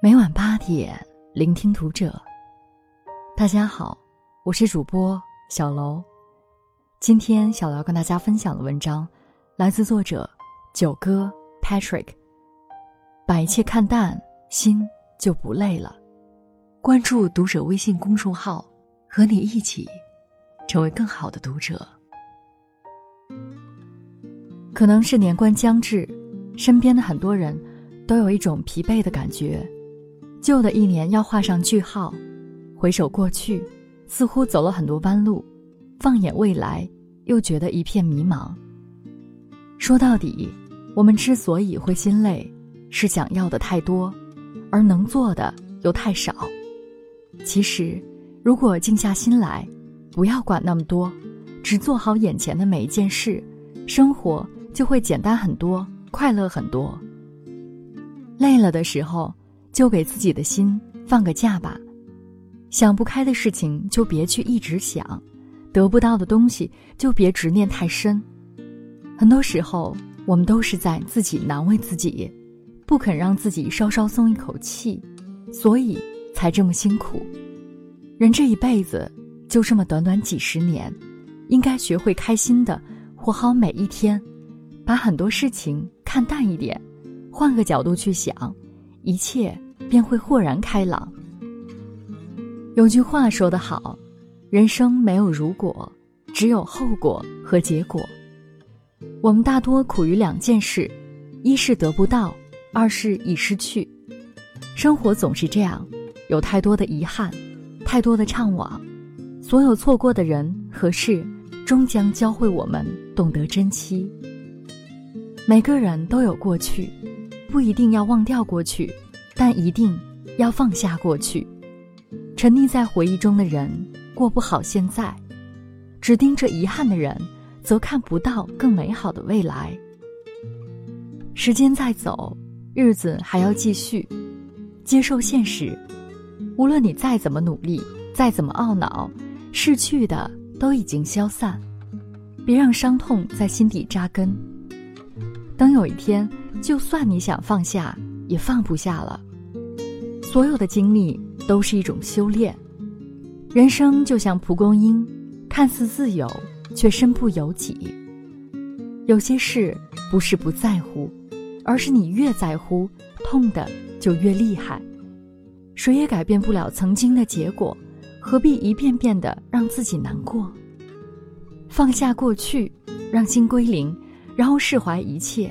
每晚八点，聆听读者。大家好，我是主播小楼。今天小楼要跟大家分享的文章，来自作者九哥 Patrick。把一切看淡，心就不累了。关注读者微信公众号，和你一起成为更好的读者。可能是年关将至，身边的很多人都有一种疲惫的感觉。旧的一年要画上句号，回首过去，似乎走了很多弯路；放眼未来，又觉得一片迷茫。说到底，我们之所以会心累，是想要的太多，而能做的又太少。其实，如果静下心来，不要管那么多，只做好眼前的每一件事，生活就会简单很多，快乐很多。累了的时候。就给自己的心放个假吧，想不开的事情就别去一直想，得不到的东西就别执念太深。很多时候，我们都是在自己难为自己，不肯让自己稍稍松一口气，所以才这么辛苦。人这一辈子就这么短短几十年，应该学会开心的活好每一天，把很多事情看淡一点，换个角度去想。一切便会豁然开朗。有句话说得好：“人生没有如果，只有后果和结果。”我们大多苦于两件事：一是得不到，二是已失去。生活总是这样，有太多的遗憾，太多的怅惘。所有错过的人和事，终将教会我们懂得珍惜。每个人都有过去。不一定要忘掉过去，但一定要放下过去。沉溺在回忆中的人过不好现在，只盯着遗憾的人，则看不到更美好的未来。时间在走，日子还要继续，接受现实。无论你再怎么努力，再怎么懊恼，逝去的都已经消散。别让伤痛在心底扎根。等有一天。就算你想放下，也放不下了。所有的经历都是一种修炼。人生就像蒲公英，看似自由，却身不由己。有些事不是不在乎，而是你越在乎，痛的就越厉害。谁也改变不了曾经的结果，何必一遍遍的让自己难过？放下过去，让心归零，然后释怀一切。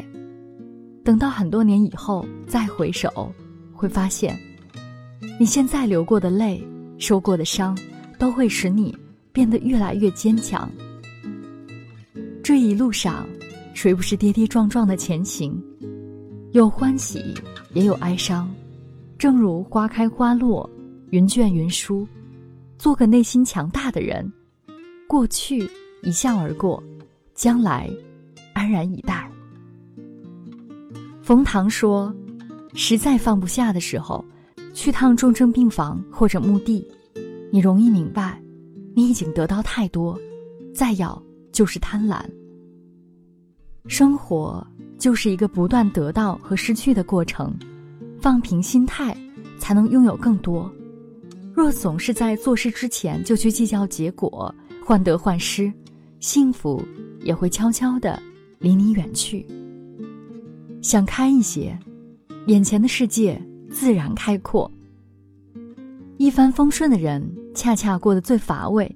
等到很多年以后再回首，会发现，你现在流过的泪、受过的伤，都会使你变得越来越坚强。这一路上，谁不是跌跌撞撞的前行？有欢喜，也有哀伤。正如花开花落，云卷云舒。做个内心强大的人，过去一笑而过，将来安然以待。冯唐说：“实在放不下的时候，去趟重症病房或者墓地，你容易明白，你已经得到太多，再要就是贪婪。生活就是一个不断得到和失去的过程，放平心态，才能拥有更多。若总是在做事之前就去计较结果，患得患失，幸福也会悄悄的离你远去。”想开一些，眼前的世界自然开阔。一帆风顺的人，恰恰过得最乏味。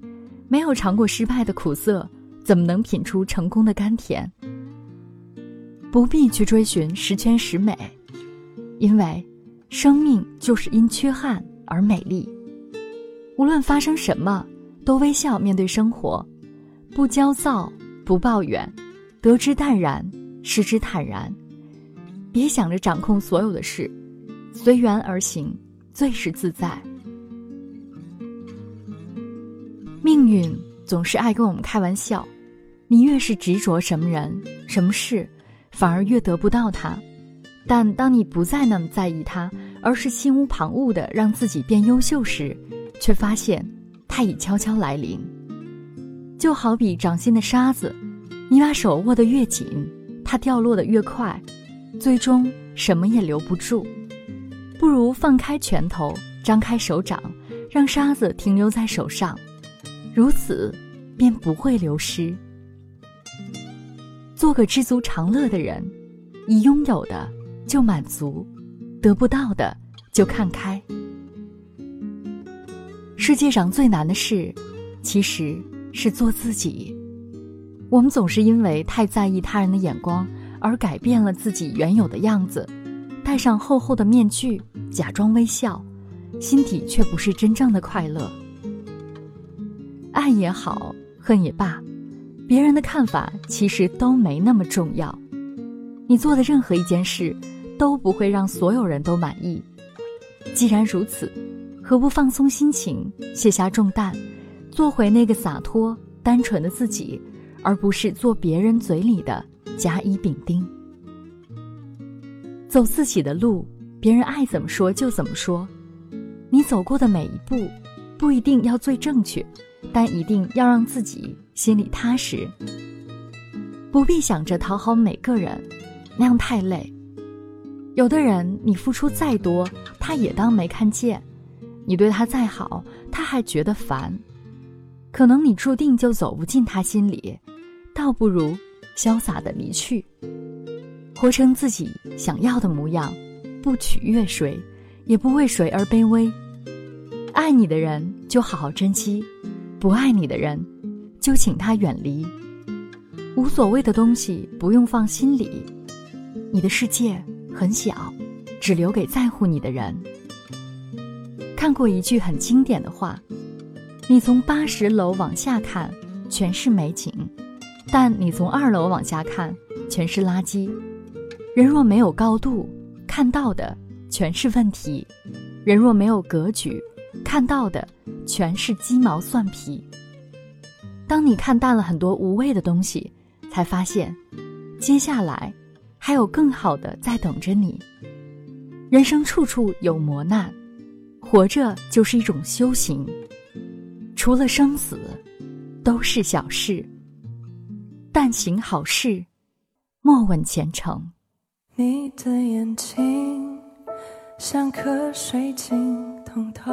没有尝过失败的苦涩，怎么能品出成功的甘甜？不必去追寻十全十美，因为生命就是因缺憾而美丽。无论发生什么，都微笑面对生活，不焦躁，不抱怨，得之淡然，失之坦然。别想着掌控所有的事，随缘而行，最是自在。命运总是爱跟我们开玩笑，你越是执着什么人、什么事，反而越得不到他。但当你不再那么在意他，而是心无旁骛的让自己变优秀时，却发现他已悄悄来临。就好比掌心的沙子，你把手握得越紧，它掉落的越快。最终什么也留不住，不如放开拳头，张开手掌，让沙子停留在手上，如此便不会流失。做个知足常乐的人，已拥有的就满足，得不到的就看开。世界上最难的事，其实是做自己。我们总是因为太在意他人的眼光，而改变了自己原有的样子，戴上厚厚的面具，假装微笑，心底却不是真正的快乐。爱也好，恨也罢。别人的看法其实都没那么重要，你做的任何一件事都不会让所有人都满意。既然如此，何不放松心情，卸下重担，做回那个洒脱、单纯的自己，而不是做别人嘴里的甲乙丙丁。走自己的路，别人爱怎么说就怎么说。你走过的每一步，不一定要最正确。但一定要让自己心里踏实，不必想着讨好每个人，那样太累。有的人你付出再多，他也当没看见；你对他再好，他还觉得烦。可能你注定就走不进他心里，倒不如潇洒的离去，活成自己想要的模样，不取悦谁，也不为谁而卑微。爱你的人就好好珍惜。不爱你的人，就请他远离。无所谓的东西不用放心里。你的世界很小，只留给在乎你的人。看过一句很经典的话：你从八十楼往下看，全是美景；但你从二楼往下看，全是垃圾。人若没有高度，看到的全是问题；人若没有格局，看到的。全是鸡毛蒜皮。当你看淡了很多无谓的东西，才发现，接下来还有更好的在等着你。人生处处有磨难，活着就是一种修行。除了生死，都是小事。但行好事，莫问前程。你的眼睛像颗水晶，通透。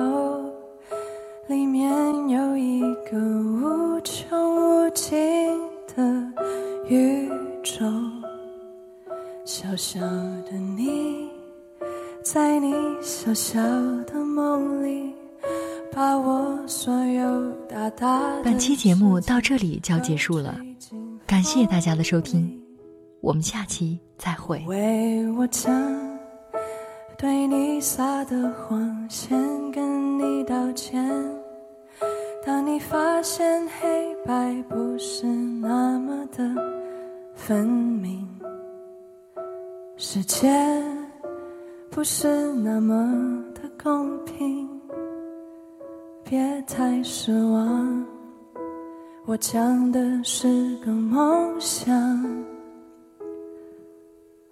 里面有一个无穷无尽的宇宙，小小的你，在你小小的梦里，把我所有大大的。本期节目到这里就要结束了，感谢大家的收听，我们下期再会。为我将对你撒的谎，先跟你道歉。当你发现黑白不是那么的分明，世界不是那么的公平，别太失望。我讲的是个梦想，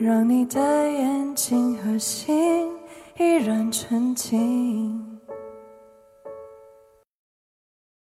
让你的眼睛和心依然纯净。